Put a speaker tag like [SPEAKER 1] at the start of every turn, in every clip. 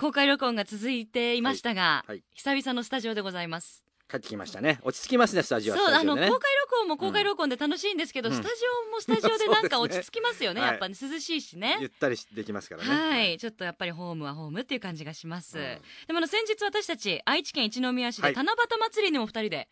[SPEAKER 1] 公開録音が続いていましたが、
[SPEAKER 2] はいはい。
[SPEAKER 1] 久々のスタジオでございます。
[SPEAKER 2] 帰ってきましたね。落ち着きますねスタジオ
[SPEAKER 1] そう、あの、公開録音も公開録音で楽しいんですけど、
[SPEAKER 2] うん。
[SPEAKER 1] スタジオもスタジオでなんか落ち着きますよね。
[SPEAKER 2] はい
[SPEAKER 1] やっぱね、涼しいし
[SPEAKER 2] ゆ
[SPEAKER 1] ね。
[SPEAKER 2] ったりできますからね。
[SPEAKER 1] はい。ちょっとやっぱりホームはホームっていう感じがします。
[SPEAKER 2] うん。
[SPEAKER 1] でもあの、先日私たち、愛知県一宮市
[SPEAKER 2] はい。
[SPEAKER 1] で七夕祭りにも二人で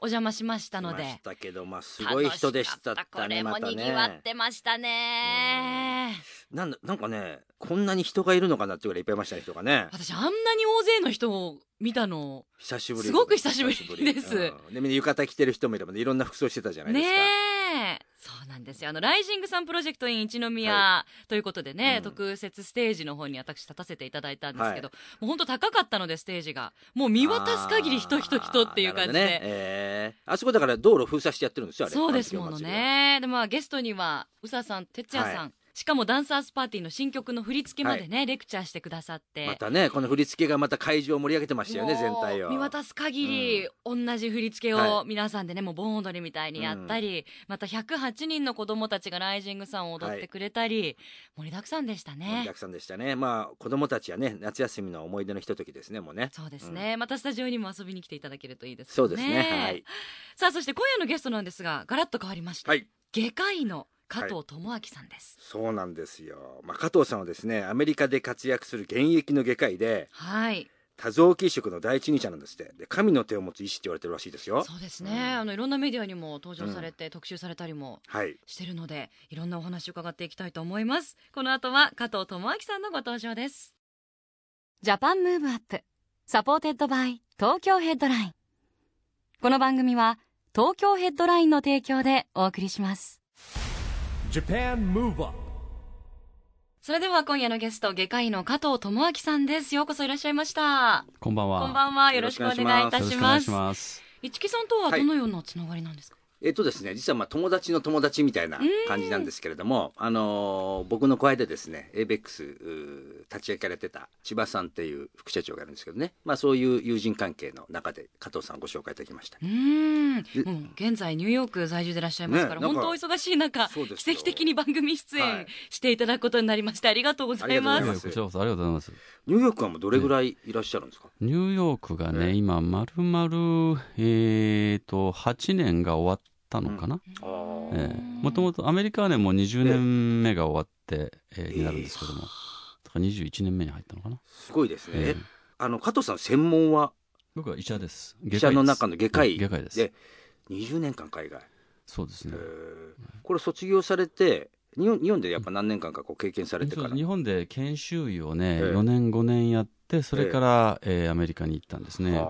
[SPEAKER 1] お邪魔しましたので、
[SPEAKER 2] 来ましたけどまあすごい人でした
[SPEAKER 1] 楽
[SPEAKER 2] った。ね。
[SPEAKER 1] これも賑わっ
[SPEAKER 2] ね
[SPEAKER 1] てましたね。
[SPEAKER 2] なんだなんかねこんなに人がいるのかなっていうぐらいいっぱいいましたね人がね。
[SPEAKER 1] 私あんなに大勢の人を見たの
[SPEAKER 2] 久しぶり。
[SPEAKER 1] すごく久しぶりです。
[SPEAKER 2] うん。でみんな浴衣着てる人もいればね。いろんな服装してたじゃないですか。
[SPEAKER 1] ねえそうなんですよ。あのライジングサンプロジェクト in 一宮ということでね、
[SPEAKER 2] うん。
[SPEAKER 1] 特設ステージの方に私立たせていただいたんですけど、
[SPEAKER 2] は
[SPEAKER 1] もう本当高かったのでステージが。もう見渡す限り人人人っていう感じで、
[SPEAKER 2] あね。えー。あそこだから道路封鎖してやってるんですよ
[SPEAKER 1] そうですものね。でまあゲストには宇佐さん哲也さん、
[SPEAKER 2] は
[SPEAKER 1] しかもダンサースパーティーの新曲の振り付けまでね、レクチャーしてくださって。
[SPEAKER 2] またねこの振り付けがまた会場を盛り上げてましたよね全体を。
[SPEAKER 1] 見渡す限り、同じ振り付け
[SPEAKER 2] は
[SPEAKER 1] を皆さんでねもう盆踊りみたいにやったり、また108人の子供たちがライジングさんを踊ってくれたり、盛りだくさんでした
[SPEAKER 2] 盛り
[SPEAKER 1] ね
[SPEAKER 2] だくさんでしたね。まあ子供たちはね夏休みの思い出のひとときですねもうね。
[SPEAKER 1] そうですね、またスタジオにも遊びに来ていただけるといいですね。
[SPEAKER 2] そうですねはい。
[SPEAKER 1] さあそして今夜のゲストなんですがガラッと変わりました、
[SPEAKER 2] はい。
[SPEAKER 1] 外科医の加藤智明さんです。
[SPEAKER 2] そうなんですよ、まあ、加藤さんはですねアメリカで活躍する現役の外科医で
[SPEAKER 1] はい。
[SPEAKER 2] 多臓器移植の第一人者なんですって。で神の手を持つ医師って言われてるらしいですよ。
[SPEAKER 1] そうですね、あのいろんなメディアにも登場されて、特集されたりも
[SPEAKER 2] はい。
[SPEAKER 1] してるのでいろんなお話を伺っていきたいと思います。この後は加藤智明さんのご登場です。Japan Move Up。Supported by 東京ヘッドライン。この番組は東京ヘッドラインの提供でお送りしますそれでは今夜のゲスト外科医の加藤智明さんです。ようこそいらっしゃいました。
[SPEAKER 3] こんばんは。
[SPEAKER 1] こんばんは。よろしくお願いいたします。市木さんとはどのようなつながりなんですか、
[SPEAKER 2] えっとですね実はまあ友達の友達みたいな感じなんですけれども、あのー僕の声でですね avex 立ち上げられてた千葉さんっていう副社長がいるんですけどね、まあ、そういう友人関係の中で加藤さんをご紹介いただきました。
[SPEAKER 1] うーん。現在ニューヨーク在住でいらっしゃいますから、
[SPEAKER 2] ね
[SPEAKER 1] 本当お忙しい中奇跡的に番組出
[SPEAKER 2] はい。
[SPEAKER 1] 演していただくことになりましてありがとうござい
[SPEAKER 2] ありが
[SPEAKER 1] ます
[SPEAKER 2] とうございます。
[SPEAKER 3] こちらこそありがとうございます。
[SPEAKER 2] ニューヨークはもうどれぐらいいらっしゃるんですか、
[SPEAKER 3] ニューヨークがね、
[SPEAKER 2] ええ
[SPEAKER 3] 今、まるまる、えーと、8年が終わったのかな？もともとアメリカはね、もう20年目が終わって、えーになるんですけども。だから21年目に入ったのかな？
[SPEAKER 2] すごいですね、
[SPEAKER 3] ええ。
[SPEAKER 2] あの加藤さん専門は？
[SPEAKER 3] 僕は医者です。
[SPEAKER 2] 医者の中の外科医。
[SPEAKER 3] 外科医です。
[SPEAKER 2] で20年間海外、え
[SPEAKER 3] そうですね。
[SPEAKER 2] ー。これ卒業されて日本日本でやっぱ何年間かこう経験されてから、
[SPEAKER 3] 日本で研修医をね、
[SPEAKER 2] ええ。
[SPEAKER 3] 4年5年やって、それから、えーアメリカに行ったんですね。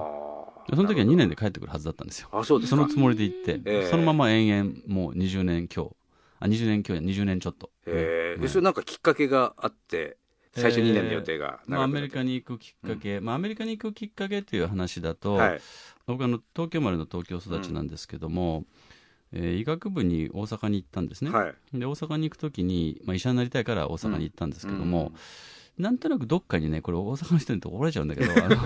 [SPEAKER 3] その時は2年で帰ってくるはずだったんですよ。
[SPEAKER 2] あそうですか。
[SPEAKER 3] そのつもりで行って、
[SPEAKER 2] ええ。
[SPEAKER 3] そのまま延々もう20年強。あ20年強や20年ちょっと、
[SPEAKER 2] へえ。
[SPEAKER 3] うん。
[SPEAKER 2] でそれなんかきっかけがあって最初2年の予定が
[SPEAKER 3] まあ、アメリ
[SPEAKER 2] に
[SPEAKER 3] カに行くきっかけ、まあ、アメリカに行くきっかけっていう話だと、
[SPEAKER 2] はい。
[SPEAKER 3] 僕あの東京生まれの東京育ちなんですけども、えー医学部に大阪に行ったんですね、
[SPEAKER 2] はい。
[SPEAKER 3] で大阪に行く時に、まあ、医者になりたいから大阪に行ったんですけども、なんとなくどっかにねこれ大阪の人にと怒られちゃうんだけど あのどっ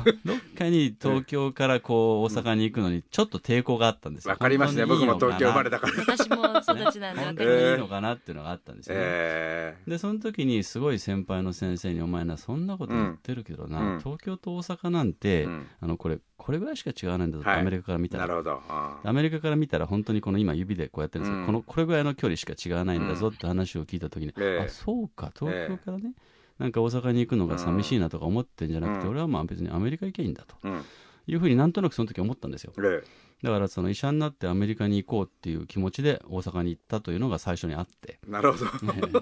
[SPEAKER 3] かに東京からこう大阪に行くのにちょっと抵抗があったんですよ。
[SPEAKER 2] わかりますね。僕も東京生まれ
[SPEAKER 3] だ
[SPEAKER 2] だから。
[SPEAKER 1] 私も育ちなんで
[SPEAKER 3] いいのかなっていうのがあったんですよね、
[SPEAKER 2] え
[SPEAKER 3] でその時にすごい先輩の先生に「お前なそんなこと言ってるけどな、
[SPEAKER 2] うん。
[SPEAKER 3] 東京と大阪なんて、
[SPEAKER 2] うん。
[SPEAKER 3] あのこれこれぐらいしか違わないんだぞ」
[SPEAKER 2] はい。
[SPEAKER 3] アメリカから見たら。
[SPEAKER 2] ーなるほど。
[SPEAKER 3] アメリカから見たら本当にこの今指でこうやってるんですけど、
[SPEAKER 2] うん。
[SPEAKER 3] このこれぐらいの距離しか違わないんだぞって話を聞いた時に、
[SPEAKER 2] ええ
[SPEAKER 3] あそうか東京からね、なんか大阪に行くのが寂しいなとか思ってんじゃなくて、
[SPEAKER 2] うん。
[SPEAKER 3] 俺はまあ別にアメリカ行けばいいんだと。
[SPEAKER 2] うん。
[SPEAKER 3] いうふうになんとなくその時思ったんですよ。
[SPEAKER 2] え
[SPEAKER 3] だからその医者になってアメリカに行こうっていう気持ちで大阪に行ったというのが最初にあって。
[SPEAKER 2] えなるほど。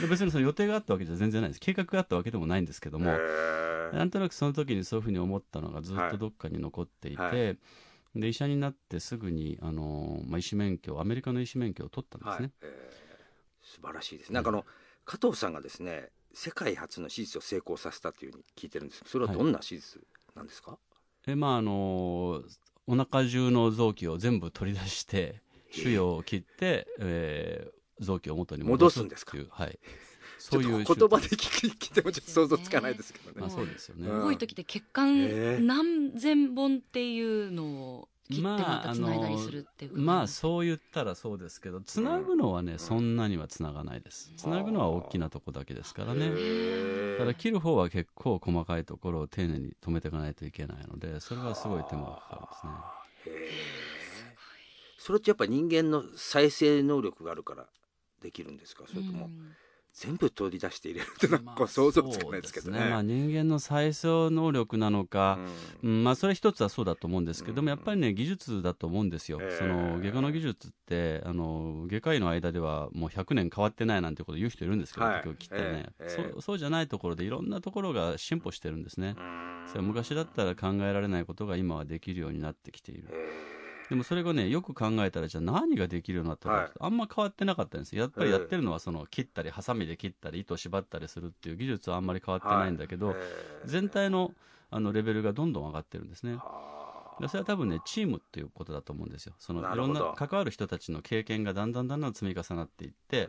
[SPEAKER 3] で別にその予定があったわけじゃ全然ないです。計画があったわけでもないんですけども、
[SPEAKER 2] ええ。
[SPEAKER 3] なんとなくその時にそういうふうに思ったのがずっとどっかに残っていて、
[SPEAKER 2] はい。は
[SPEAKER 3] で医者になってすぐにあの、まあ、医師免許アメリカの医師免許を取ったんですね、
[SPEAKER 2] はい、えー素晴らしいです。なんかあの加藤さんがですね世界初の手術を成功させたというふうに聞いてるんです。けどそれはどんな手術なんですか、
[SPEAKER 3] でまああのお腹中の臓器を全部取り出して腫瘍を切って、えー臓器を元に戻す
[SPEAKER 2] 戻すんですか？
[SPEAKER 3] っていうはい そういう
[SPEAKER 2] 言葉で聞聞いてもちょっと想像つかないですけどね。
[SPEAKER 3] まあそうですよね、
[SPEAKER 2] うん
[SPEAKER 1] 多い時って血管何千本っていうのを切ってまたつないだりするっていうこと
[SPEAKER 3] まあそう言ったらそうですけどつなぐのはね、そんなにはつながないです。つなぐのは大きなとこだけですからね。
[SPEAKER 2] へ
[SPEAKER 3] ただ切る方は結構細かいところを丁寧に止めていかないといけないのでそれはすごい手間がかかるんですね。
[SPEAKER 2] それってやっぱ人間の再生能力があるからできるんですか？それとも
[SPEAKER 1] うん
[SPEAKER 2] 全部取り出して入れる。ってなんか想像つかないですけどね,、
[SPEAKER 3] そうまあ、人間の再生能力なのか、うん。まあ、それ一つはそうだと思うんですけども、
[SPEAKER 2] うん。
[SPEAKER 3] やっぱりね技術だと思うんですよ、
[SPEAKER 2] ええ
[SPEAKER 3] その外科の技術ってあの外科医の間ではもう100年変わってないなんてこと言う人いるんですけど、
[SPEAKER 2] はい。
[SPEAKER 3] 結局切ったらね、
[SPEAKER 2] ええええ
[SPEAKER 3] そうそうじゃないところでいろんなところが進歩してるんですね、
[SPEAKER 2] うん。
[SPEAKER 3] それは昔だったら考えられないことが今はできるようになってきている。
[SPEAKER 2] へ
[SPEAKER 3] でもそれがねよく考えたらじゃあ何ができるようになったか、
[SPEAKER 2] はい。
[SPEAKER 3] あんま変わってなかったんですよ。やっぱりやってるのはその切ったりハサミで切ったり糸を縛ったりするっていう技術はあんまり変わってないんだけど、
[SPEAKER 2] はい
[SPEAKER 3] 全体のあのレベルがどんどん上がってるんですね。それは多分ねチームっていうことだと思うんですよ。その
[SPEAKER 2] ない
[SPEAKER 3] ろんな関わる人たちの経験がだんだんだんだん積み重なっていって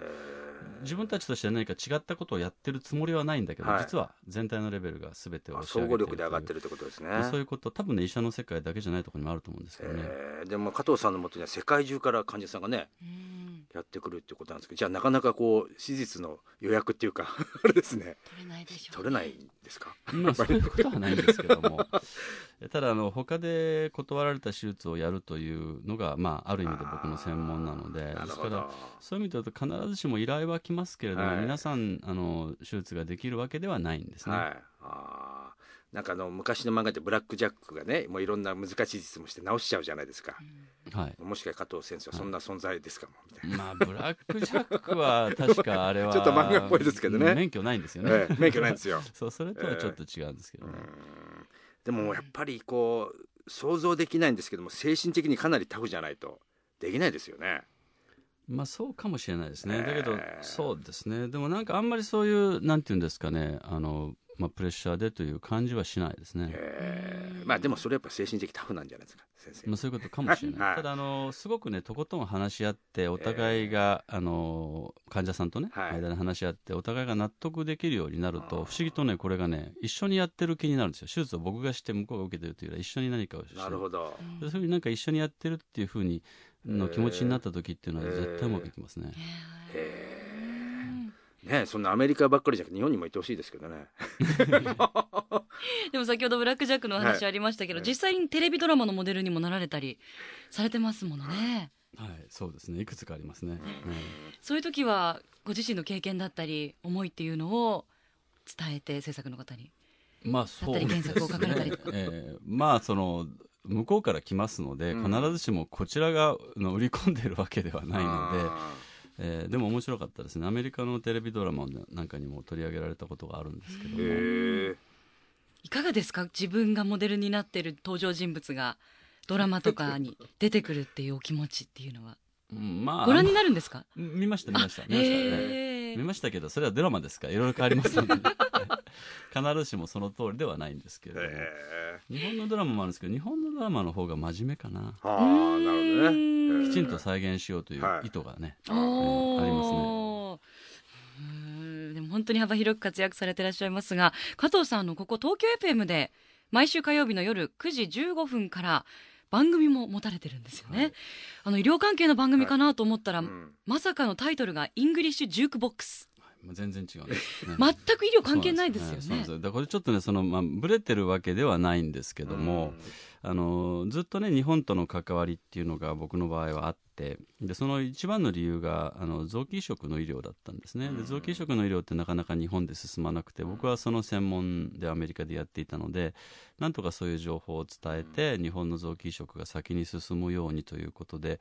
[SPEAKER 3] 自分たちとしては何か違ったことをやってるつもりはないんだけど、
[SPEAKER 2] はい。
[SPEAKER 3] 実は全体のレベルが全てを
[SPEAKER 2] あ
[SPEAKER 3] 押し上
[SPEAKER 2] 総合
[SPEAKER 3] げてる
[SPEAKER 2] 力で上がってるってことですね。
[SPEAKER 3] そういうこと多分ね医者の世界だけじゃないところにもあると思うんですけどね、
[SPEAKER 2] えーでも加藤さんのもとには世界中から患者さんがね
[SPEAKER 1] うん。
[SPEAKER 2] やってくるっていうことなんですけどじゃあなかなかこう手術の予約っていうか あれですね。
[SPEAKER 1] 取れないでしょう
[SPEAKER 2] 取れないんですか？
[SPEAKER 3] まあ、そういうことはないんですけども、ただあの、他で断られた手術をやるというのが、まあ、ある意味で僕の専門なので、ですから、そういう意味で言うと、必ずしも依頼は来ますけれども、
[SPEAKER 2] はい。
[SPEAKER 3] 皆さんあの、手術ができるわけではないんですね。
[SPEAKER 2] はいなんかあの昔の漫画でブラック・ジャックがねもういろんな難しい手術もして直しちゃうじゃないですか、
[SPEAKER 3] はい。
[SPEAKER 2] もしか加藤先生はそんな存在ですかもみたいな、
[SPEAKER 3] まあ、ブラックジャックは確かあれは
[SPEAKER 2] ちょっと漫画っぽいですけどね。
[SPEAKER 3] 免許ないんですよね、
[SPEAKER 2] ええ免許ないんですよ。
[SPEAKER 3] そうそれとはちょっと違うんですけどね、
[SPEAKER 2] でもやっぱりこう想像できないんですけども精神的にかなりタフじゃないとできないですよね。
[SPEAKER 3] まあそうかもしれないですね、
[SPEAKER 2] ええ。
[SPEAKER 3] だけど、そうですね、でもなんかあんまりそういう、なんていうんですかね、あのまあ、プレッシャーでという感じはしないですね。
[SPEAKER 2] えー。まあでもそれやっぱ精神的タフなんじゃないですか先生。
[SPEAKER 3] まあ、そういうことかもしれない、
[SPEAKER 2] はい。
[SPEAKER 3] ただあの、すごくね、とことん話し合って、お互いが、あの患者さんとね、
[SPEAKER 2] はい。
[SPEAKER 3] 間で話し合って、お互いが納得できるようになると、不思議とね、これがね、一緒にやってる気になるんですよ、手術を僕がして、向こうが受けてるというよりは、一緒に何かをしてる
[SPEAKER 2] なるほど。
[SPEAKER 3] でそういうふうになんか一緒にやってるっていうふうにの気持ちになった時っていうのは、絶対うまくいきますね。
[SPEAKER 2] ねそんなアメリカばっかりじゃなくて日本にもいてほしいですけどね。
[SPEAKER 1] でも先ほどブラック・ジャックのお話ありましたけど、
[SPEAKER 2] はい。
[SPEAKER 1] 実際にテレビドラマのモデルにもなられたりされてますものね。
[SPEAKER 3] はい、そうですね。いくつかありますね。
[SPEAKER 1] そういう時はご自身の経験だったり思いっていうのを伝えて制作の方に。
[SPEAKER 3] うんまあ、そうですね。
[SPEAKER 1] だったり原作を書かれたりとか。
[SPEAKER 3] ええ。まあ、その、向こうから来ますので、
[SPEAKER 2] うん。
[SPEAKER 3] 必ずしもこちらがの売り込んでるわけではないので、
[SPEAKER 2] あ
[SPEAKER 3] えーでも面白かったですね。アメリカのテレビドラマなんかにも取り上げられたことがあるんですけども。
[SPEAKER 1] いかがですか？自分がモデルになってる登場人物がドラマとかに出てくるっていうお気持ちっていうのは。
[SPEAKER 3] うんまあ、
[SPEAKER 1] ご覧になるんですか？
[SPEAKER 3] 見ました、見ました。見ました見ましたけど、それはドラマですか？ら、いろいろ変わりますので、必ずしもその通りではないんですけれども。
[SPEAKER 2] へ
[SPEAKER 3] 日本のドラマもあるんですけど、日本のドラマの方が真面目かな。
[SPEAKER 2] ーああなるほどね。
[SPEAKER 3] きちんと再現しようという
[SPEAKER 2] はい。
[SPEAKER 3] 意図がね。
[SPEAKER 1] おー。
[SPEAKER 3] あります
[SPEAKER 1] うー。んでも本当に幅広く活躍されていらっしゃいますが加藤さんあのここ東京 FM で毎週火曜日の夜9時15分から番組も持たれてるんですよね、あの医療関係の番組かなと思ったら、
[SPEAKER 2] うん。
[SPEAKER 1] まさかのタイトルが「 English Jukebox
[SPEAKER 3] もう全然違うね 」
[SPEAKER 1] 全く医療関係ないですよね。
[SPEAKER 3] そうなんです。よだからこれちょっとね、その、まあ、ブレてるわけではないんですけども、あの、ずっとね、日本との関わりっていうのが僕の場合はあって、で、その一番の理由が、あの、臓器移植の医療だったんですね。で、臓器移植の医療ってなかなか日本で進まなくて、僕はその専門でアメリカでやっていたので、なんとかそういう情報を伝えて、日本の臓器移植が先に進むようにということで、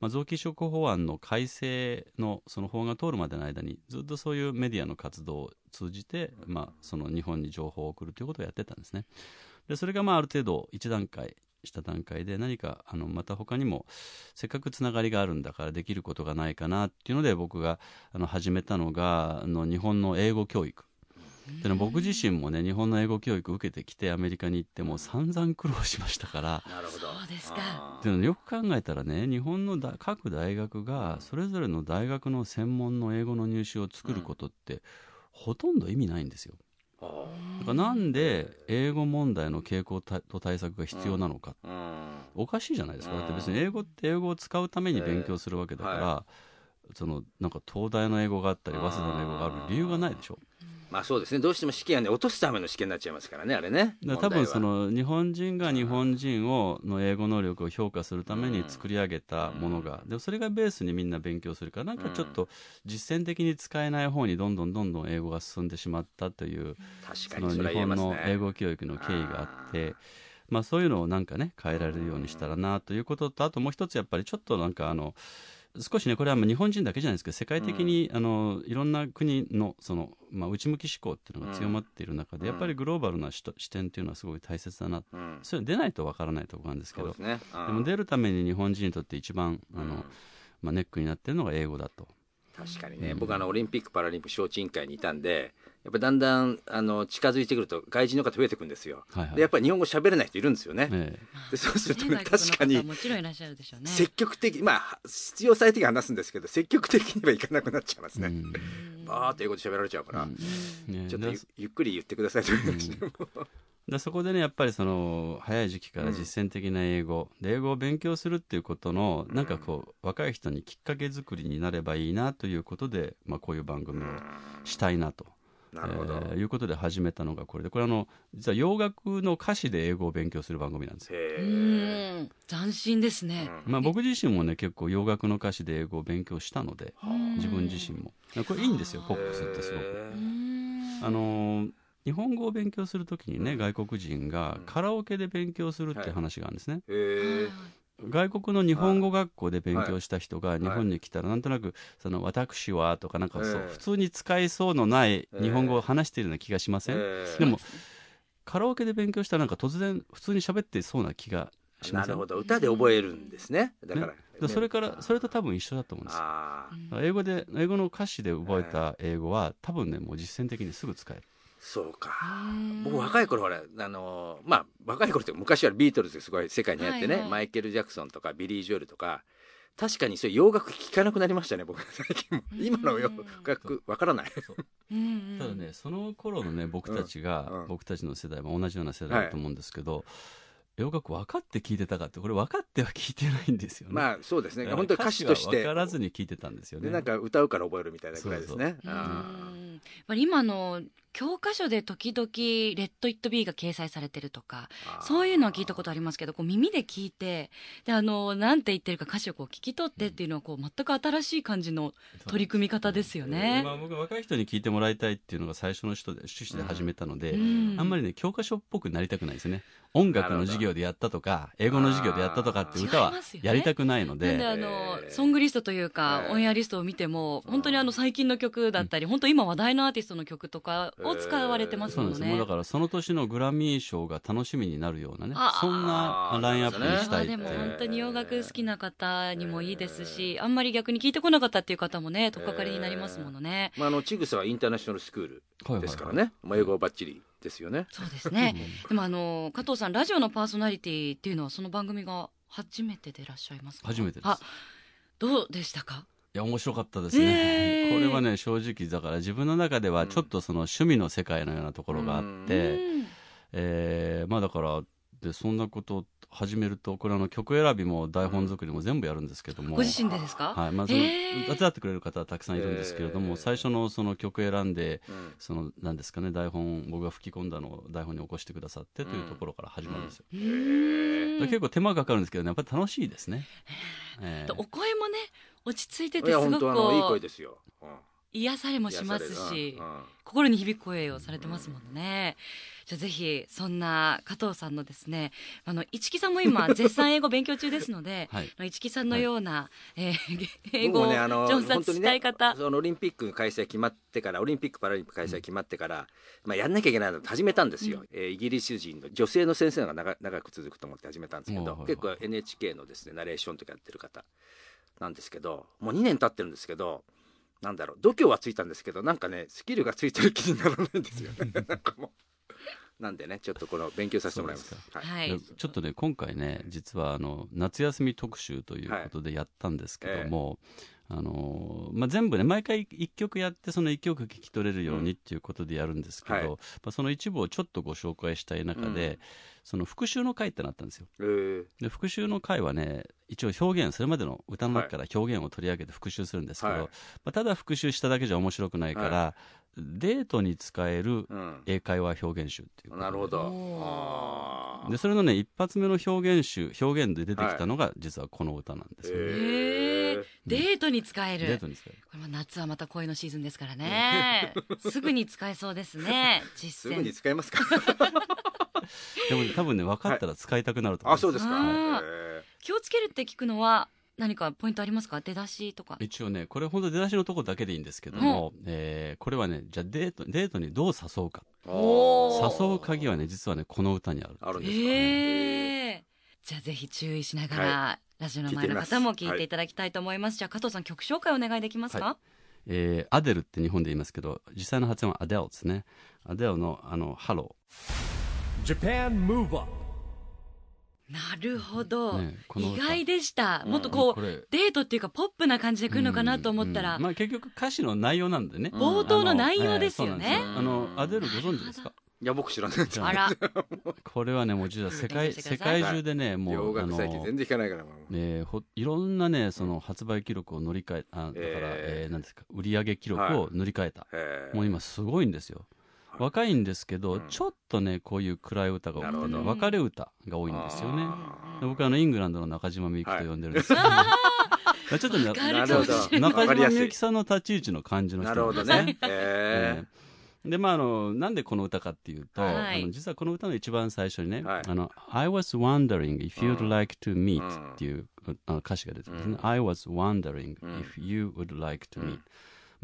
[SPEAKER 3] まあ、臓器移植法案の改正のその法が通るまでの間にずっとそういうメディアの活動を通じて、まあ、その日本に情報を送るということをやってたんですね。でそれがまあある程度一段階した段階で何かあのまた他にもせっかくつながりがあるんだからできることがないかなっていうので僕があの始めたのがあの日本の英語教育でね僕自身もね日本の英語教育受けてきてアメリカに行っても散々苦労しましたから。
[SPEAKER 2] なるほど。
[SPEAKER 1] そうですか。
[SPEAKER 2] あー。
[SPEAKER 3] でもよく考えたらね日本のだ各大学がそれぞれの大学の専門の英語の入試を作ることって、ほとんど意味ないんですよ。
[SPEAKER 2] あ
[SPEAKER 3] だからなんで英語問題の傾向と対策が必要なのか、
[SPEAKER 2] ーうん。
[SPEAKER 3] おかしいじゃないですか。だって別に
[SPEAKER 2] うん
[SPEAKER 3] 英語って英語を使うために勉強するわけだから、
[SPEAKER 2] えーは
[SPEAKER 3] そのなんか東大の英語があったり早稲田の英語がある理由がないでしょ
[SPEAKER 2] まあそうですね。どうしても試験はね落とすための試験になっちゃいますからねあれね。
[SPEAKER 3] 多分そ
[SPEAKER 2] 問
[SPEAKER 3] の日本人が日本人をの英語能力を評価するために作り上げたものが、でもそれがベースにみんな勉強するからなんかちょっと実践的に使えない方にどんどんどんどん英語が進んでしまったという
[SPEAKER 2] 確かにそ
[SPEAKER 3] その日本の英語教育の経緯があってまあそういうのをなんかね変えられるようにしたらなということとあともう一つやっぱりちょっとなんかあの少しねこれは日本人だけじゃないですけど世界的に、あのいろんな国のその、まあ、内向き思考っていうのが強まっている中で、
[SPEAKER 2] うん。
[SPEAKER 3] やっぱりグローバルな視点っていうのはすごい大切だな。
[SPEAKER 2] うん。
[SPEAKER 3] それ出ないとわからないところなんですけど
[SPEAKER 2] ですね。うん。
[SPEAKER 3] でも出るために日本人にとって一番あの、
[SPEAKER 2] うん。
[SPEAKER 3] まあ、ネックになってるのが英語だと。
[SPEAKER 2] 確かにね、僕あのオリンピック・パラリンピック招致委員会にいたんでやっぱりだんだんあの近づいてくると外人の方増えてくるんですよ、
[SPEAKER 3] はいはい。
[SPEAKER 2] でやっぱり日本語喋れない人いるんですよね、
[SPEAKER 3] え
[SPEAKER 2] でそうするとね確かに
[SPEAKER 1] 方もちろんいらっしゃるでしょうね。
[SPEAKER 2] 積極的まあ必要最低限話すんですけど積極的にはいかなくなっちゃいますね、
[SPEAKER 3] えうん。
[SPEAKER 2] バーっと英語で喋られちゃうから、
[SPEAKER 3] ね
[SPEAKER 2] ちょっと
[SPEAKER 3] で
[SPEAKER 2] ゆゆっくり言ってくださいという感じで、
[SPEAKER 3] でそこでねやっぱりその早い時期から実践的な英語、で英語を勉強するっていうことのなんかこう若い人にきっかけ作りになればいいなということで、まあ、こういう番組をしたいなと。
[SPEAKER 2] なるほど、
[SPEAKER 3] えーいうことで始めたのがこれでこれあの実は洋楽の歌詞で英語を勉強する番組なんですよ、
[SPEAKER 1] 斬新ですね。
[SPEAKER 3] まあ、僕自身もね結構洋楽の歌詞で英語を勉強したので自分自身も。これいいんですよポップスってすごく。あのー日本語を勉強するときにね、外国人がカラオケで勉強するっていう話があるんですね、外国の日本語学校で勉強した人が日本に来たらなんとなくその私はとかなんかそう
[SPEAKER 2] ええ。
[SPEAKER 3] 普通に使いそうのない日本語を話しているような気がしません、
[SPEAKER 2] ええ。
[SPEAKER 3] でもカラオケで勉強したらなんか突然普通に喋ってそうな気がしません？
[SPEAKER 2] なるほど。歌で覚えるんですね。だから、
[SPEAKER 3] ね。でそれからそれと多分一緒だと思うんですよ。英語で英語の歌詞で覚えた英語は多分ねもう実践的にすぐ使える
[SPEAKER 2] そうか。
[SPEAKER 1] ん
[SPEAKER 2] 僕若い頃ほらあのまあ若い頃って昔はビートルズすごい世界に流行ってね、
[SPEAKER 1] はいはい。
[SPEAKER 2] マイケル・ジャクソンとかビリー・ジョエルとか。確かにそういう洋楽聴かなくなりましたね僕。最近も。今の洋楽わからない。
[SPEAKER 1] う。んうん。
[SPEAKER 3] ただねその頃のね僕たちが、
[SPEAKER 2] うん。うん。
[SPEAKER 3] 僕たちの世代も同じような世代だと思うんですけど、洋楽分かって聞いてたかってこれ分かっては聞いてないんですよね。
[SPEAKER 2] まあそうですね。本当に歌詞として。
[SPEAKER 3] は分からずに聞いてたんですよね。
[SPEAKER 2] でなんか歌うから覚えるみたいなぐらいですね。
[SPEAKER 1] う
[SPEAKER 2] あ
[SPEAKER 1] ん。やっぱり今の教科書で時々「レッド・イット・ビー」が掲載されてるとか
[SPEAKER 2] ー。
[SPEAKER 1] そういうのは聞いたことありますけどこう耳で聞いてであのなんて言ってるか歌詞をこう聞き取ってっていうのはこう全く新しい感じの取り組み方ですよね。
[SPEAKER 3] まあ、僕は若い人に聞いてもらいたいっていうのが最初の人で趣旨で始めたので、
[SPEAKER 1] うん。
[SPEAKER 3] あんまりね教科書っぽくなりたくないですよね。音楽の授業でやったとか英語の授業でやったとかって歌はやりたくないの
[SPEAKER 1] なん
[SPEAKER 3] で
[SPEAKER 1] であの、
[SPEAKER 2] えー
[SPEAKER 1] ソングリストというか、
[SPEAKER 2] えー。
[SPEAKER 1] オンエアリストを見ても本当にあの最近の曲だったり、本当今話題のアーティストの曲とかを使われてますもんね。
[SPEAKER 3] そうなんです。もうだからその年のグラミー賞が楽しみになるようなねそんなラインアップにしたいって。
[SPEAKER 1] あでも本当に洋楽好きな方にもいいですし、あんまり逆に聞いてこなかったっていう方もね、とっかかりになりますものね。
[SPEAKER 2] まあ、あのチグサはインターナショナルスクールですからね、
[SPEAKER 3] はい
[SPEAKER 2] まあ、英語はバッチリですよね。
[SPEAKER 1] そうですね。でもあの、加藤さん、ラジオのパーソナリティっていうのはその番組が初めてでいらっしゃいますか？
[SPEAKER 3] 初めてです。
[SPEAKER 1] あ、どうでしたか？
[SPEAKER 3] いや面白かったですね、
[SPEAKER 1] へー
[SPEAKER 3] これはね正直だから自分の中ではちょっとその趣味の世界のようなところがあって、
[SPEAKER 1] うん。
[SPEAKER 3] えーまあだからでそんなことを始めるとこれあの曲選びも台本作りも全部やるんですけども、
[SPEAKER 1] ご自身でですか？
[SPEAKER 3] はいまあ、その手伝ってくれる方はたくさんいるんですけれども、最初のその曲選んで
[SPEAKER 2] うん。
[SPEAKER 3] そのなんですかね台本僕が吹き込んだのを台本に起こしてくださってというところから始まるんですよ、
[SPEAKER 1] うーん
[SPEAKER 3] 結構手間かかるんですけどねやっぱり楽しいですね、えー。
[SPEAKER 1] お声もね落ち着いててすごく
[SPEAKER 2] いい声ですよ。うん。
[SPEAKER 1] 癒されもしますし
[SPEAKER 2] るうんうん。
[SPEAKER 1] 心に響く声をされてますもんね。じゃあぜひそんな加藤さんのですねあの市木さんも今絶賛英語勉強中ですので、
[SPEAKER 3] はい。
[SPEAKER 1] 市木さんのような、えー英語を
[SPEAKER 2] 僕もねあの
[SPEAKER 1] 上達したい方、
[SPEAKER 2] ねそのオリンピック開催決まってからオリンピック・パラリンピック開催決まってから、まあ、やんなきゃいけないのと始めたんですよ、えーイギリス人の女性の先生が長長く続くと思って始めたんですけど、
[SPEAKER 3] はいはいはい。
[SPEAKER 2] 結構 NHK のですねナレーションとかやってる方なんですけどもう2年経ってるんですけどなんだろう度胸はついたんですけどなんかねスキルがついてる気にならないんですよね。なんかもう。なんでねちょっとこの勉強させてもらいます。
[SPEAKER 3] そうで
[SPEAKER 2] はい。
[SPEAKER 1] はい。
[SPEAKER 3] でちょっとね今回ね実はあの夏休み特集ということでやったんですけども、あのまあ、全部ね毎回1曲やってその1曲聞き取れるようにっていうことでやるんですけど、
[SPEAKER 2] はい。
[SPEAKER 3] まあ、その一部をちょっとご紹介したい中で、
[SPEAKER 2] うん。
[SPEAKER 3] その復習の回ってなったんですよ。
[SPEAKER 2] えー。
[SPEAKER 3] で復習の回はね一応表現それまでの歌の中から表現を取り上げて復習するんですけど、
[SPEAKER 2] はい。
[SPEAKER 3] まあ、ただ復習しただけじゃ面白くないから、
[SPEAKER 2] は
[SPEAKER 3] デートに使える
[SPEAKER 2] うん。
[SPEAKER 3] 英会話表現集っていう
[SPEAKER 2] なるほど。
[SPEAKER 3] でそれのね一発目の表現集表現で出てきたのが実はこの歌なんですよね、
[SPEAKER 1] えデートに使える。
[SPEAKER 3] デートに使える。
[SPEAKER 1] これも夏はまた恋のシーズンですからね。すぐに使えそうですね。
[SPEAKER 2] す
[SPEAKER 1] 実践。
[SPEAKER 2] ぐに使えますか？
[SPEAKER 3] でもね多分ね分かったら使いたくなると思います、
[SPEAKER 2] あそうですか。
[SPEAKER 1] 気をつけるって聞くのは何かポイントありますか？出だしとか。
[SPEAKER 3] 一応ねこれ本当出だしのとこだけでいいんですけども、えーこれはねじゃあデートデートにどう誘うか。誘う鍵はね実はねこの歌にある
[SPEAKER 2] あるんですか
[SPEAKER 1] へえじゃあぜひ注意しながら、ラジオの前の方も聞いていただきたいと思います。じゃあ加藤さん曲紹介お願いできますか、
[SPEAKER 3] はえーアデルって日本で言いますけど実際の発音はアデルですね。アデルのあのハロ
[SPEAKER 4] Japan Move Up
[SPEAKER 1] なるほど、
[SPEAKER 3] ね
[SPEAKER 1] 意外でした、
[SPEAKER 2] うん
[SPEAKER 1] もっとこう
[SPEAKER 3] これ。
[SPEAKER 1] デートっていうかポップな感じで来るのかなと思ったら、
[SPEAKER 3] うん。まあ、結局歌詞の内容なんでね、
[SPEAKER 2] うん
[SPEAKER 1] 冒頭の内容ですよね。
[SPEAKER 3] あのえーそうなんですよ。あのアデルご存知ですか？
[SPEAKER 2] いや僕知らないです
[SPEAKER 1] あら。
[SPEAKER 3] これはねもう実は世界世界中でねも
[SPEAKER 2] 洋
[SPEAKER 3] うあの
[SPEAKER 2] 楽最近全然聞かないからもう。
[SPEAKER 3] ねほいろんなねその発売記録を乗り換えあだから、
[SPEAKER 2] えー
[SPEAKER 3] えーなんですか売上記録を塗り替えた、もう今すごいんですよ。若いんですけど、
[SPEAKER 2] うん。
[SPEAKER 3] ちょっとねこういう暗い歌が多くてね。
[SPEAKER 2] なるほど。
[SPEAKER 3] 別れ歌が多いんですよね。僕はあのイングランドの中島みゆきと呼んでるんですけど、ちょっとね中島みゆきさんの立ち位置の感じの
[SPEAKER 2] な
[SPEAKER 3] 人
[SPEAKER 2] るほどね。
[SPEAKER 3] なんですね。
[SPEAKER 2] へ
[SPEAKER 3] えーでまああのなんでこの歌かっていうと、
[SPEAKER 1] はい。
[SPEAKER 3] あの実はこの歌の一番最初にね「
[SPEAKER 2] はい。
[SPEAKER 3] あの I was wondering if you'd
[SPEAKER 2] うん。
[SPEAKER 3] like to meet、
[SPEAKER 2] うん。
[SPEAKER 3] っていうあの歌詞が出てるんですね、
[SPEAKER 2] うん。
[SPEAKER 3] I was wondering
[SPEAKER 2] うん。
[SPEAKER 3] if you would like to meet、
[SPEAKER 2] うん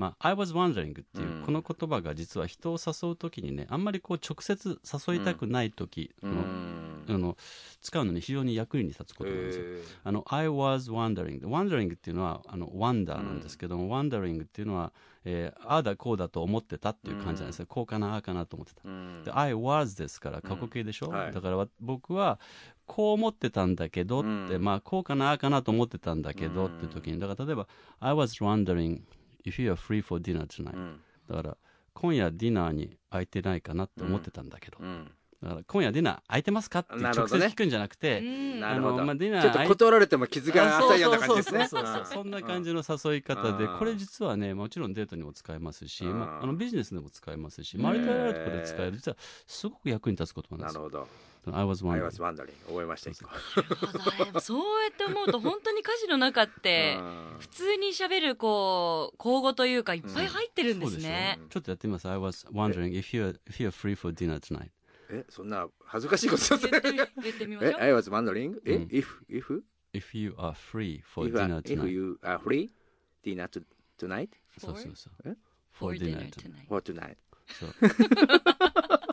[SPEAKER 3] まあ、I was wondering っていう
[SPEAKER 2] うん。
[SPEAKER 3] この言葉が実は人を誘う時にねあんまりこう直接誘いたくない時、の
[SPEAKER 2] ん。
[SPEAKER 3] あの使うのに非常に役に立つことなんですよ。
[SPEAKER 2] へ
[SPEAKER 3] あの I was wondering wondering っていうのはあの wonder なんですけども、wondering っていうのは、えーああだこうだと思ってたっていう感じなんですよ、こうかなああかなと思ってた。で I was ですから過去形でしょ、
[SPEAKER 2] うん。はい。
[SPEAKER 3] だからわ僕はこう思ってたんだけどって、
[SPEAKER 2] うん。
[SPEAKER 3] まあこうかなああかなと思ってたんだけど
[SPEAKER 2] うん
[SPEAKER 3] っていう時にだから例えば I was wondering if you are free for dinner tonight、
[SPEAKER 2] うん。
[SPEAKER 3] だから今夜ディナーに空いてないかなって思ってたんだけど、
[SPEAKER 2] うん。
[SPEAKER 3] だから今夜ディナー空いてますかって直接聞くんじゃなくて、
[SPEAKER 1] うん。
[SPEAKER 2] なるほど。
[SPEAKER 3] あのまあディナー
[SPEAKER 2] ちょっと断られても傷が浅いような感じですね。
[SPEAKER 3] あそんな感じの誘い方で。
[SPEAKER 2] うん。
[SPEAKER 3] これ実はねもちろんデートにも使えますし、
[SPEAKER 2] うん。
[SPEAKER 3] まあ、あのビジネスでも使えますし周りとあるところで使える実はすごく役に立つ言葉なんですよ。
[SPEAKER 2] なるほど
[SPEAKER 3] I was
[SPEAKER 2] I
[SPEAKER 3] wondering
[SPEAKER 2] was wondering 覚えました
[SPEAKER 1] そうやって思うと本当に歌詞の中って
[SPEAKER 2] うん
[SPEAKER 1] 普通に喋るこう口語というかいっぱい入ってるんですね、
[SPEAKER 3] ちょっとやってみます I was wondering if you're, if you're free for dinner tonight
[SPEAKER 2] えそんな恥ずかしいこと
[SPEAKER 1] 言ってみ言ってみまし
[SPEAKER 2] え
[SPEAKER 1] ょう
[SPEAKER 2] I was wondering え
[SPEAKER 3] うん
[SPEAKER 2] if if
[SPEAKER 3] if you are free for
[SPEAKER 2] if
[SPEAKER 3] dinner
[SPEAKER 2] if
[SPEAKER 3] tonight
[SPEAKER 2] you are free dinner to- tonight
[SPEAKER 3] そうそうそう
[SPEAKER 2] え
[SPEAKER 3] for dinner tonight
[SPEAKER 1] tonight
[SPEAKER 2] or tonight
[SPEAKER 3] そう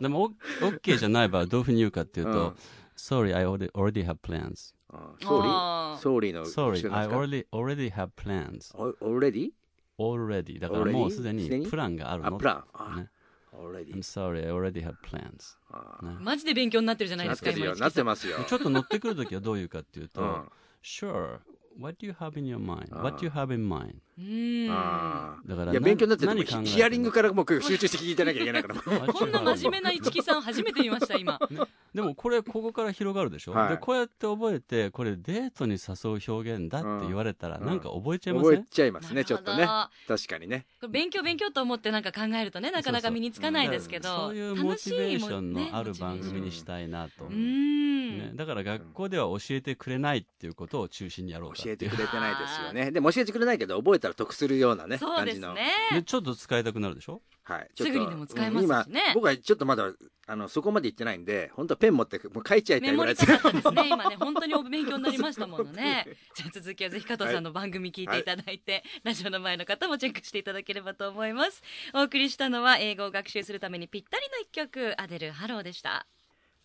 [SPEAKER 3] でもオッ OK じゃない場合はどういうふうに言うかっていうと、
[SPEAKER 2] うん
[SPEAKER 3] Sorry I already, already have plans
[SPEAKER 2] あ
[SPEAKER 1] あ
[SPEAKER 2] sorry
[SPEAKER 1] ー
[SPEAKER 2] sorry の
[SPEAKER 3] Sorry
[SPEAKER 2] 後ろ
[SPEAKER 3] I
[SPEAKER 2] なんです
[SPEAKER 3] already, already have plans
[SPEAKER 2] か already
[SPEAKER 3] already だから
[SPEAKER 2] Already？
[SPEAKER 3] もうすです
[SPEAKER 2] でに
[SPEAKER 3] にプランがあるの
[SPEAKER 2] あプランあ
[SPEAKER 3] ね
[SPEAKER 2] already
[SPEAKER 3] I'm sorry I already have plans
[SPEAKER 2] あ
[SPEAKER 3] ね
[SPEAKER 1] マジで勉強になってるじゃない
[SPEAKER 2] なってるよ
[SPEAKER 1] ですか今
[SPEAKER 2] なってますよ
[SPEAKER 3] ちょっと乗ってくるときはどういうかっていうと、
[SPEAKER 2] うん
[SPEAKER 3] Sure what do you have in your mind
[SPEAKER 2] あー
[SPEAKER 3] what do you have in mind
[SPEAKER 1] うーん。
[SPEAKER 2] あ
[SPEAKER 3] だから
[SPEAKER 2] ーいや勉強になってヒアリングからもう集中して聞いてなきゃいけないから
[SPEAKER 1] こんな真面目な市木さん初めて見ました今。
[SPEAKER 3] でもこれここから広がるでしょ、
[SPEAKER 2] はい。
[SPEAKER 3] でこうやって覚えてこれデートに誘う表現だって言われたら
[SPEAKER 2] うん。
[SPEAKER 3] なんか覚えちゃいません、
[SPEAKER 2] 覚えちゃいますねちょっとね。確かにね。
[SPEAKER 1] 勉強勉強と思ってなんか考えるとねなかなか身につかないですけど
[SPEAKER 3] そういうモチベーションのある番組にしたいなと、
[SPEAKER 1] う
[SPEAKER 3] ね、だから学校では教えてくれないっていうことを中心にやろうかっていう
[SPEAKER 2] 教えてくれてないですよね。でも教えてくれないけど覚えたら得するようなね
[SPEAKER 1] そうです
[SPEAKER 2] 感じの。
[SPEAKER 1] ね
[SPEAKER 3] でちょっと使いたくなるでしょ？
[SPEAKER 2] はい、
[SPEAKER 1] すぐにでも使えますしね。
[SPEAKER 2] うん今僕はちょっとまだあのそこまで行ってないんで本当ペン持ってもう書いちゃいた
[SPEAKER 1] メ
[SPEAKER 2] いぐらい
[SPEAKER 1] モりたかったですね。今ね本当にお勉強になりましたものね。じゃあ続きはぜひ加藤さんの番組聞いていただいて、ラジオの前の方もチェックしていただければと思います。お送りしたのは英語を学習するためにぴったりの一曲アデルハローでした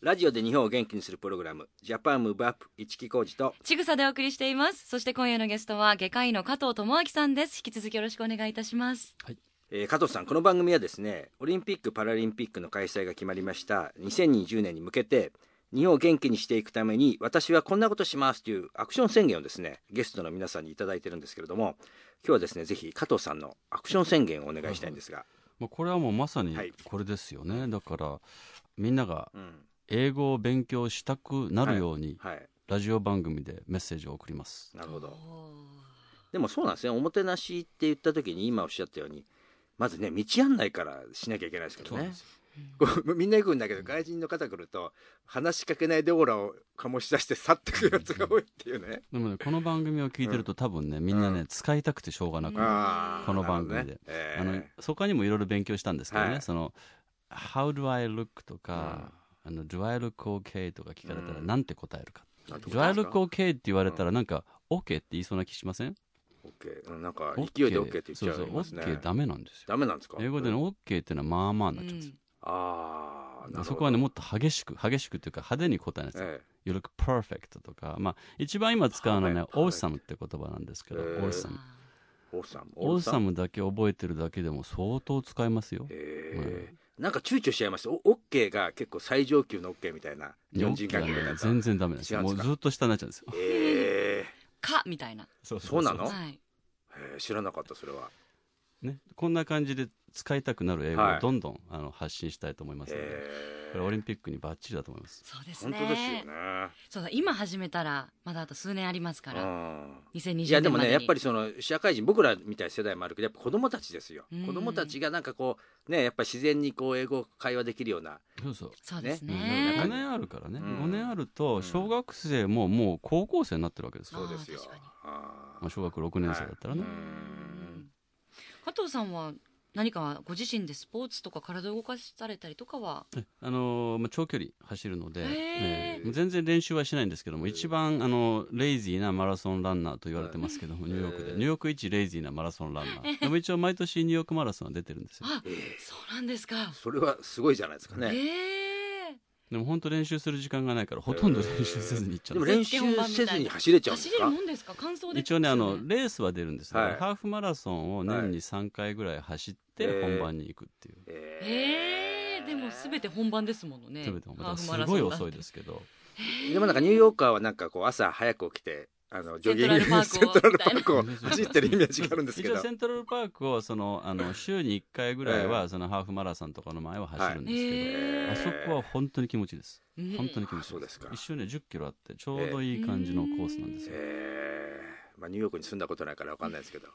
[SPEAKER 2] ラジオで日本を元気にするプログラムジャパンムーブアップ一木工事と
[SPEAKER 1] ちぐさでお送りしています。そして今夜のゲストは外科医の加藤智明さんです。引き続きよろしくお願いいたします。
[SPEAKER 2] えー加藤さんこの番組はですねオリンピック・パラリンピックの開催が決まりました。2020年に向けて日本を元気にしていくために私はこんなことしますというアクション宣言をですねゲストの皆さんにいただいてるんですけれども今日はですねぜひ加藤さんのアクション宣言をお願いしたいんですが、
[SPEAKER 3] まあ、これはもうまさに
[SPEAKER 2] はい。
[SPEAKER 3] これですよね、だからみんなが
[SPEAKER 2] うん
[SPEAKER 3] 英語を勉強したくなるように、
[SPEAKER 2] はい
[SPEAKER 3] ラジオ番組でメッセージを送ります。
[SPEAKER 2] なるほど。
[SPEAKER 1] お
[SPEAKER 2] でもそうなんですねおもてなしって言った時に今おっしゃったようにまずね道案内からしなきゃいけないですけどね。こうみんな行くんだけど外人の方来ると話しかけないでオーラを醸し出して去ってくるやつが多いっていうね。
[SPEAKER 3] でもねこの番組を聞いてると、多分ねみんなね、
[SPEAKER 2] うん。
[SPEAKER 3] 使いたくてしょうがなく、この番組で。
[SPEAKER 2] ねえ。ー
[SPEAKER 3] あのそこにもいろいろ勉強したんですけどね、
[SPEAKER 2] はい。
[SPEAKER 3] その「How do I look?」とか「あの Do I look okay?」とか聞かれたら
[SPEAKER 2] うん。
[SPEAKER 3] なんて答えるか。
[SPEAKER 2] なんて「
[SPEAKER 3] Do I look okay?」って言われたらなんか「OK」って言いそうな気しません？
[SPEAKER 2] オッケー。うんなんか勢いで OK って言っちゃ
[SPEAKER 3] そうそう
[SPEAKER 2] いますね
[SPEAKER 3] OK ダメなんですよ。
[SPEAKER 2] ダメなんですか？
[SPEAKER 3] 英語での OK っていうのはまあまあになっちゃうん。ですよ、
[SPEAKER 2] ああ
[SPEAKER 3] そこはねもっと激しく激しくっていうか派手に答えないですよ、
[SPEAKER 2] え
[SPEAKER 3] You look perfect とか、まあ、一番今使うのはね、
[SPEAKER 2] はい
[SPEAKER 3] awesome って言葉なんですけど、
[SPEAKER 2] オーサム。オーサム。
[SPEAKER 3] awesome だけ覚えてるだけでも相当使いますよ。
[SPEAKER 2] えーなんか躊躇しちゃいましたおオッケーが結構最上級のオッケーみたいな日本人関係だ
[SPEAKER 3] 全然ダメなんですもうずっと下になっちゃうんですよ。
[SPEAKER 2] え
[SPEAKER 1] かみたいな。
[SPEAKER 3] そう
[SPEAKER 2] そうなの？
[SPEAKER 1] はい。
[SPEAKER 2] ーえー知らなかったそれは
[SPEAKER 3] ね、こんな感じで使いたくなる英語
[SPEAKER 2] はい。
[SPEAKER 3] をどんどん、あの発信したいと思いますので、
[SPEAKER 2] え
[SPEAKER 3] これオリンピックにバッチリだと思います。
[SPEAKER 1] そうですね。
[SPEAKER 2] 本当ですよね。
[SPEAKER 1] そうだ今始めたらまだあと数年ありますから。
[SPEAKER 2] うん。
[SPEAKER 1] 2020
[SPEAKER 2] いやでもねやっぱりその社会人僕らみたいな世代もあるけどやっぱ子供たちですよ。
[SPEAKER 1] うん。
[SPEAKER 2] 子供たちがなんかこうねやっぱり自然にこう英語会話できるような
[SPEAKER 3] そうそう。
[SPEAKER 1] そうです
[SPEAKER 3] うん。
[SPEAKER 1] ね
[SPEAKER 3] 5年あるからね、
[SPEAKER 2] うん。
[SPEAKER 3] 5年あると小学生ももう高校生になってるわけですよ、
[SPEAKER 2] そうですよ。
[SPEAKER 3] まあ、小学6年生だったらね、
[SPEAKER 2] はい
[SPEAKER 1] うん加藤さんは何かご自身でスポーツとか体を動かされたりとかは？
[SPEAKER 3] えあのーまあ、長距離走るので、ええ全然練習はしないんですけども、一番あのレイジーなマラソンランナーと言われてますけども、ニューヨークで、ニューヨーク一レイジーなマラソンランナー、でも一応、毎年ニューヨークマラソンは出てるんですよ。
[SPEAKER 1] あ
[SPEAKER 2] えー
[SPEAKER 1] そうなんですか。
[SPEAKER 2] それはすごいじゃないですかね。
[SPEAKER 1] ええ
[SPEAKER 3] でも本当、練習する時間がないから、ほとんど練習せずに行っちゃうんです
[SPEAKER 2] でも練習せずに走れちゃうんで
[SPEAKER 1] 走
[SPEAKER 2] すか？
[SPEAKER 1] れるもんですか？感想で
[SPEAKER 3] 一応ね、あのレースは出るんですよ、
[SPEAKER 2] はい。
[SPEAKER 3] ハーフマラソンを年に3回ぐらい走って、
[SPEAKER 2] はい
[SPEAKER 3] 本番に行くっていう。
[SPEAKER 1] ええでも全て本番ですものね。
[SPEAKER 3] 全て本番。
[SPEAKER 1] ハーフ
[SPEAKER 3] す
[SPEAKER 1] マラソンなんて。
[SPEAKER 3] ごい遅いですけど、
[SPEAKER 2] でもなんかニューヨーカーはなんかこう朝早く起きてあのジョギング
[SPEAKER 1] セントラルパークを
[SPEAKER 2] セントラルパークを
[SPEAKER 3] みたいな。
[SPEAKER 2] 走ってるイメージがあるんですけど。
[SPEAKER 3] セントラルパークをそのあの週に1回ぐらいはそのハーフマラソンとかの前は走るんですけど、
[SPEAKER 1] へ
[SPEAKER 3] あそこは本当に気持ちいいです。
[SPEAKER 1] うん
[SPEAKER 3] 本当に気持ちいい
[SPEAKER 2] あそうですか。
[SPEAKER 3] 一周ね10キロあってちょうどいい感じのコースなんですよ。
[SPEAKER 2] えーまあ、ニューヨークに住んだことないからわかんないですけど。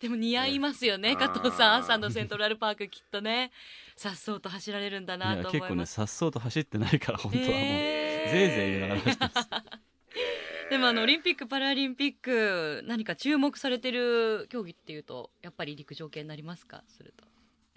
[SPEAKER 1] でも似合いますよね
[SPEAKER 2] ね
[SPEAKER 1] 加藤さん。朝のセントラルパークきっとねさっそうと走られるんだ
[SPEAKER 3] い
[SPEAKER 1] な
[SPEAKER 3] や結構ね
[SPEAKER 1] と思います
[SPEAKER 3] さっそうと走ってないから本当はもう、ぜいぜい言いながら走ってます。
[SPEAKER 1] でもあのオリンピック・パラリンピック何か注目されてる競技っていうとやっぱり陸上系になりますか？すると。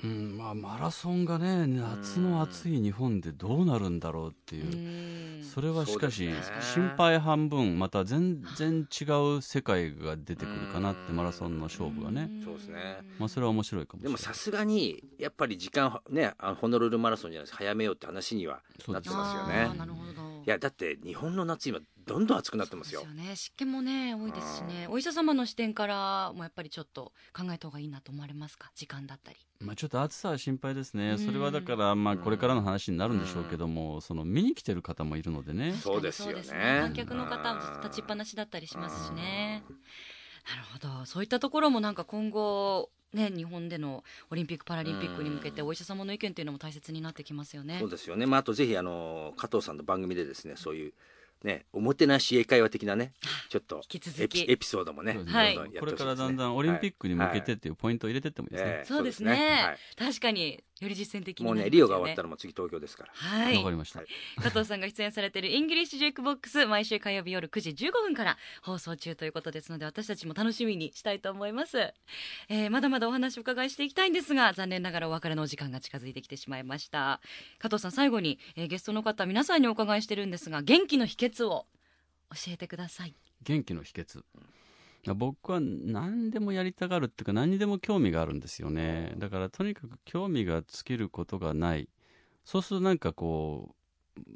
[SPEAKER 3] うんまあマラソンがね夏の暑い日本でどうなるんだろうっていう。
[SPEAKER 1] うん。
[SPEAKER 3] それはしかし、心配半分また全然違う世界が出てくるかなって
[SPEAKER 2] うん
[SPEAKER 3] マラソンの勝負がね、
[SPEAKER 2] そうですね。
[SPEAKER 3] まあ、それは面白いかもし
[SPEAKER 2] で
[SPEAKER 3] れない。
[SPEAKER 2] もさすがにやっぱり時間ねあのホノルルマラソンじゃないです早めようって話にはなってますよね。
[SPEAKER 1] あーなるほど。
[SPEAKER 2] いやだって日本の夏今どんどん暑くなってますよ。
[SPEAKER 1] そうですよね。湿気もね多いですしね。お医者様の視点からもやっぱりちょっと考えた方がいいなと思われますか？時間だったり。
[SPEAKER 3] まあ、ちょっと暑さは心配ですね、
[SPEAKER 1] うん。
[SPEAKER 3] それはだから、まあ、これからの話になるんでしょうけども、その見に来てる方もいるのでね、
[SPEAKER 2] そうですよね。
[SPEAKER 1] 観客の方も立ちっぱなしだったりしますしね。なるほど。そういったところもなんか今後ね日本でのオリンピック・パラリンピックに向けてお医者様の意見というのも大切になってきますよね。
[SPEAKER 2] そうですよね、まあ、あとぜひあの加藤さんの番組でですねそういうねおもてなし英会話的なねちょっと
[SPEAKER 1] 引き続き。
[SPEAKER 2] エピエピソードもね
[SPEAKER 1] はい
[SPEAKER 2] どんどんや
[SPEAKER 3] これからだんだんオリンピックに向けて
[SPEAKER 2] はい
[SPEAKER 3] っていうポイントを入れてってもいいですね。
[SPEAKER 2] ええ
[SPEAKER 1] そうですね。
[SPEAKER 2] はい。
[SPEAKER 1] 確かにより実践的に
[SPEAKER 2] もう
[SPEAKER 1] ね
[SPEAKER 2] ねリオが終わったらもう次東京ですから。
[SPEAKER 1] はい。
[SPEAKER 3] わかりました。
[SPEAKER 2] はい。
[SPEAKER 1] 加藤さんが出演されてい。る English Jukebox 毎週火曜日夜9時15分から放送中ということですので私たちも楽しみにしたいと思います、えーまだまだお話を伺いしていきたいんですが残念ながらお別れのお時間が近づいてきてしまいました加藤さん最後に、えーゲストの方皆さんにお伺いしてるんですが元気の秘訣を教えてください。
[SPEAKER 3] 元気の秘訣。僕は何でもやりたがるっていうか何にでも興味があるんですよね。だからとにかく興味が尽きることがない。そうするとなんかこ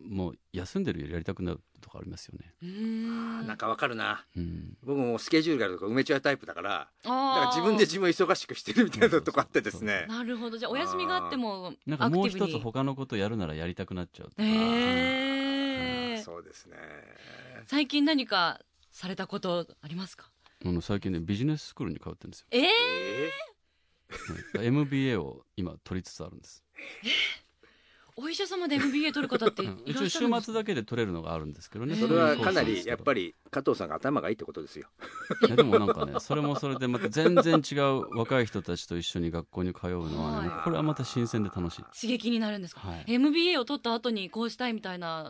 [SPEAKER 3] もう休んでるよりやりたくなるとかありますよね。
[SPEAKER 1] ん。
[SPEAKER 2] なんかわかるな。
[SPEAKER 3] うん。
[SPEAKER 2] 僕もスケジュールがあるとか埋めちゃうタイプだからだ
[SPEAKER 1] あ
[SPEAKER 2] から
[SPEAKER 1] ー
[SPEAKER 2] 自分で自分を忙しくしてるみたいなとこあってですね。
[SPEAKER 1] なるほど。じゃあお休みがあっても
[SPEAKER 3] なんかもう一つ他のことやるならやりたくなっちゃうとか。
[SPEAKER 1] えー
[SPEAKER 2] そうですね。
[SPEAKER 1] 最近何かされたことありますか？
[SPEAKER 3] あの最近ねビジネススクールに通ってるんですよ。
[SPEAKER 1] えー、
[SPEAKER 2] え
[SPEAKER 3] はい。MBA を今取りつつあるんです。
[SPEAKER 1] お医者様で MBA 取る方って
[SPEAKER 3] 一応週
[SPEAKER 1] っしゃるんですか？
[SPEAKER 3] 末だけで取れるのがあるんですけどね。
[SPEAKER 2] それはかなりやっぱり加藤さんが頭がいいってことですよ。
[SPEAKER 3] いやでもなんかねそれもそれでまた全然違う若い人たちと一緒に学校に通うのはね、
[SPEAKER 1] はい。
[SPEAKER 3] これはまた新鮮で楽しい。
[SPEAKER 1] 刺激になるんですか、
[SPEAKER 3] はい。
[SPEAKER 1] MBA を取った後にこうしたいみたいな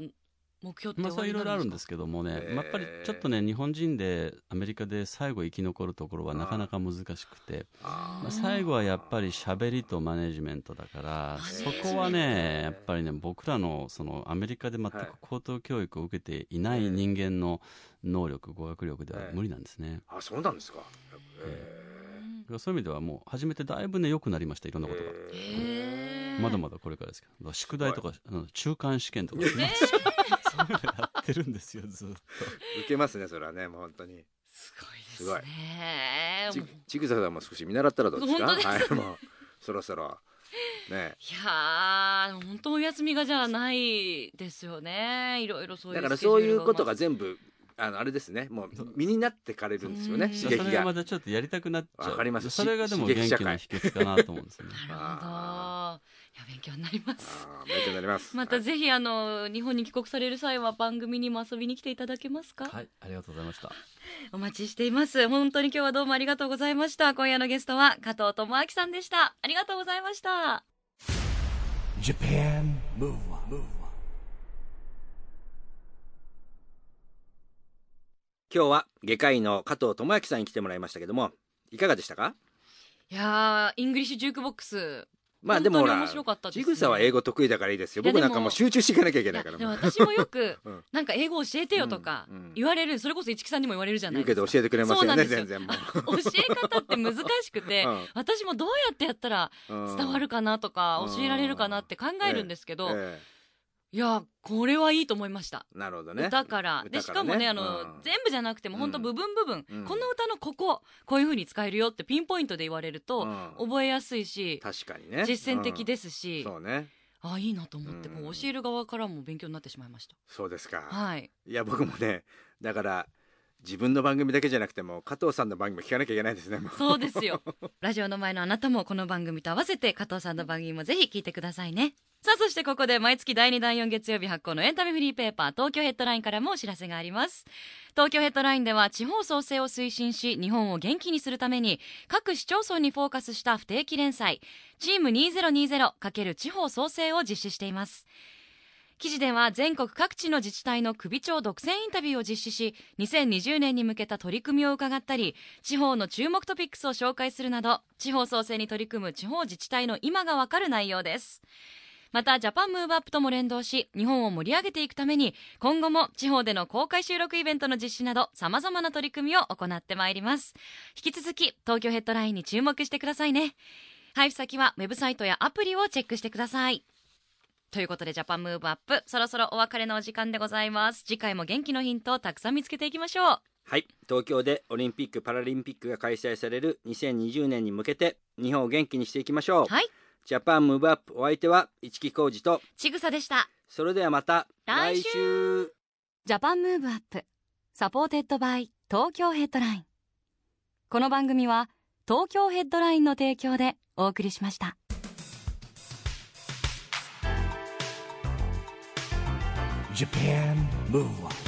[SPEAKER 1] 目標って
[SPEAKER 3] まあ、そういろいろあるん
[SPEAKER 1] で
[SPEAKER 3] ですすけどもね、
[SPEAKER 2] へー。
[SPEAKER 3] まあやっぱりちょっとね日本人でアメリカで最後生き残るところはなかなか難しくて、
[SPEAKER 2] あ
[SPEAKER 3] まあ、最後はやっぱり喋りとマネジメントだからそこはねやっぱりね僕らのそのアメリカで全く高等教育を受けていない人間の能力語学力では無理なんですね、
[SPEAKER 2] あそうなんですか？
[SPEAKER 1] うん
[SPEAKER 3] そういう意味ではもう初めてだいぶね良くなりましたいろんなことが。
[SPEAKER 1] へー。
[SPEAKER 3] まだまだこれからですけど。宿題とかあの中間試験とか、そういうのやってるんですよずっと。
[SPEAKER 2] 受けますねそれはねもう本当に。
[SPEAKER 1] すごいです
[SPEAKER 2] すごい。
[SPEAKER 1] ね
[SPEAKER 2] ちちぐささんも少し見習ったらどうですか？
[SPEAKER 1] 本当です。
[SPEAKER 2] はいもうそろそろね。
[SPEAKER 1] いやー本当お休みがじゃあないですよね。いろいろそういう
[SPEAKER 2] だからそういうことが全部あのあれですね。もう身になってかれるんですよね刺激が。
[SPEAKER 3] れがまたちょっとやりたくなっちゃう。
[SPEAKER 2] わかります。
[SPEAKER 3] それがでも
[SPEAKER 2] 刺激社会。
[SPEAKER 3] 元気の秘訣かなと思うんですよね。
[SPEAKER 1] なるほど勉強になります。
[SPEAKER 2] 勉強になります。
[SPEAKER 1] またぜひあの日本に帰国される際は番組にも遊びに来ていただけますか、
[SPEAKER 3] はいありがとうございました。
[SPEAKER 1] お待ちしています。本当に今日はどうもありがとうございました。今夜のゲストは加藤智明さんでした。ありがとうございました。
[SPEAKER 4] Japan Move Up,
[SPEAKER 2] 今日は外科医の加藤智明さんに来てもらいましたけどもいかがでしたか？
[SPEAKER 1] いやー English Jukebox
[SPEAKER 2] まあでもほらちぐさは英語得意だからいいですよ。僕なんかもう集中していかなきゃいけないから
[SPEAKER 1] 私もよく
[SPEAKER 2] うん
[SPEAKER 1] なんか英語教えてよとか 言われるそれこそ市木さんにも言われるじゃないですか。
[SPEAKER 2] 言うけど教えてくれませんよ。ね全然も
[SPEAKER 1] 教え方って難しくて、
[SPEAKER 2] うん。
[SPEAKER 1] 私もどうやってやったら伝わるかなとか、
[SPEAKER 2] うん。
[SPEAKER 1] 教えられるかなって考えるんですけど、
[SPEAKER 2] え
[SPEAKER 1] いやこれはいいと思いました、
[SPEAKER 2] えなるほどね。
[SPEAKER 1] 歌から。でしかもねあの、
[SPEAKER 2] うん。
[SPEAKER 1] 全部じゃなくても本当
[SPEAKER 2] うん。
[SPEAKER 1] 部分部分、
[SPEAKER 2] うん。
[SPEAKER 1] この歌のこここういう風に使えるよってピンポイントで言われると、
[SPEAKER 2] うん。
[SPEAKER 1] 覚えやすいし
[SPEAKER 2] 確かにね。
[SPEAKER 1] 実践的
[SPEAKER 2] す、
[SPEAKER 1] ですし、
[SPEAKER 2] うん。そうね。
[SPEAKER 1] あいいなと思って、
[SPEAKER 2] うん。
[SPEAKER 1] もう教える側からも勉強になってしまいました。
[SPEAKER 2] そうですか、
[SPEAKER 1] はい。
[SPEAKER 2] いや僕もねだから自分の番組だけじゃなくても加藤さんの番組も聞かなきゃいけないですね
[SPEAKER 1] そうですよ。ラジオの前のあなたもこの番組と合わせて加藤さんの番組もぜひ聞いてくださいねさあそしてここで毎月第2第4月曜日発行のエンタメフリーペーパー東京ヘッドラインからもお知らせがあります。東京ヘッドラインでは地方創生を推進し日本を元気にするために各市町村にフォーカスした不定期連載チーム 2020× 地方創生を実施しています。記事では全国各地の自治体の首長独占インタビューを実施し2020年に向けた取り組みを伺ったり地方の注目トピックスを紹介するなど地方創生に取り組む地方自治体の今がわかる内容です。またジャパンムーブアップとも連動し日本を盛り上げていくために今後も地方での公開収録イベントの実施などさまざまな取り組みを行ってまいります。引き続き東京ヘッドラインに注目してくださいね。配布先はウェブサイトやアプリをチェックしてください。ということで Japan Move Up そろそろお別れのお時間でございます。次回も元気のヒントをたくさん見つけていきましょう。
[SPEAKER 2] はい。東京でオリンピック・パラリンピックが開催される2020年に向けて日本を元気にしていきましょう、
[SPEAKER 1] はい
[SPEAKER 2] Japan Move Up お相手は市木浩二と。
[SPEAKER 1] ちぐさでした。
[SPEAKER 2] それではまた
[SPEAKER 1] 来週。
[SPEAKER 5] Japan Move Up supported by 東京ヘッドライン。この番組は東京ヘッドラインの提供でお送りしました。
[SPEAKER 4] Japan Move Up